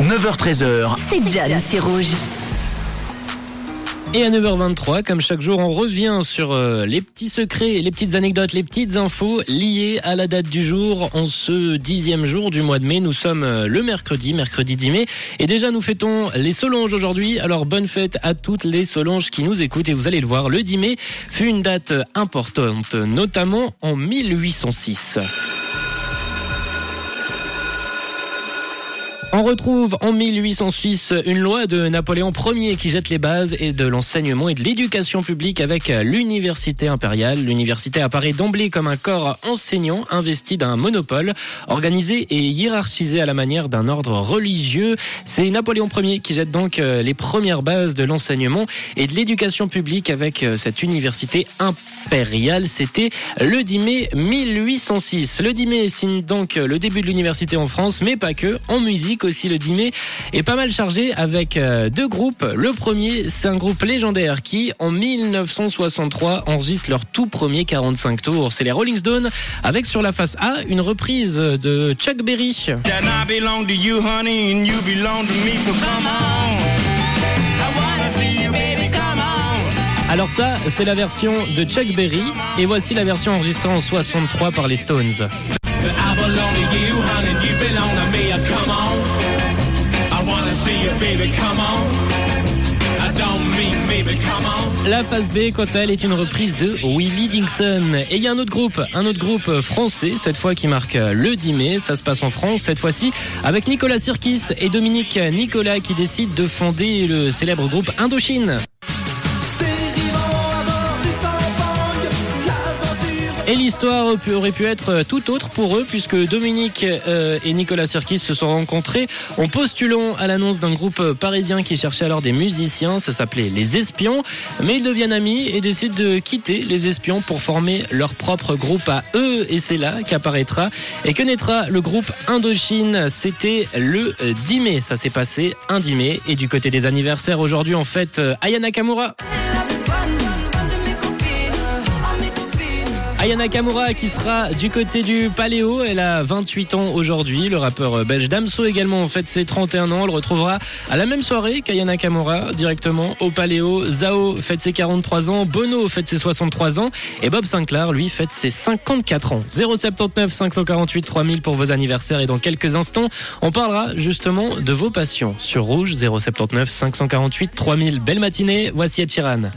9h13h. C'est John, c'est rouge. Et à 9h23, comme chaque jour, on revient sur euh, les petits secrets, les petites anecdotes, les petites infos liées à la date du jour. En ce dixième jour du mois de mai, nous sommes euh, le mercredi, mercredi 10 mai. Et déjà, nous fêtons les Solanges aujourd'hui. Alors, bonne fête à toutes les Solanges qui nous écoutent. Et vous allez le voir, le 10 mai fut une date importante, notamment en 1806. On retrouve en 1806 une loi de Napoléon Ier qui jette les bases et de l'enseignement et de l'éducation publique avec l'université impériale. L'université apparaît d'emblée comme un corps enseignant investi d'un monopole, organisé et hiérarchisé à la manière d'un ordre religieux. C'est Napoléon Ier qui jette donc les premières bases de l'enseignement et de l'éducation publique avec cette université impériale. C'était le 10 mai 1806. Le 10 mai signe donc le début de l'université en France, mais pas que, en musique aussi le 10 mai est pas mal chargé avec euh, deux groupes. Le premier, c'est un groupe légendaire qui, en 1963, enregistre leur tout premier 45 tours. C'est les Rolling Stones avec sur la face A une reprise de Chuck Berry. Alors ça, c'est la version de Chuck Berry et voici la version enregistrée en 63 par les Stones. La phase B, quant à elle, est une reprise de Willie Dixon. Et il y a un autre groupe, un autre groupe français, cette fois qui marque le 10 mai. Ça se passe en France, cette fois-ci, avec Nicolas Sirkis et Dominique Nicolas qui décident de fonder le célèbre groupe Indochine. Et l'histoire aurait pu être tout autre pour eux puisque Dominique euh, et Nicolas Sirkis se sont rencontrés en postulant à l'annonce d'un groupe parisien qui cherchait alors des musiciens. Ça s'appelait Les Espions. Mais ils deviennent amis et décident de quitter Les Espions pour former leur propre groupe à eux. Et c'est là qu'apparaîtra et que naîtra le groupe Indochine. C'était le 10 mai. Ça s'est passé un 10 mai. Et du côté des anniversaires aujourd'hui, en fait, Aya Nakamura. Aya Nakamura qui sera du côté du Paléo, elle a 28 ans aujourd'hui. Le rappeur belge Damso également en fait ses 31 ans. On le retrouvera à la même soirée qu'Aya Nakamura directement au Paléo. Zao fête ses 43 ans, Bono fête ses 63 ans et Bob Sinclair lui fête ses 54 ans. 079 548 3000 pour vos anniversaires et dans quelques instants on parlera justement de vos passions sur Rouge 079 548 3000. Belle matinée, voici Ed.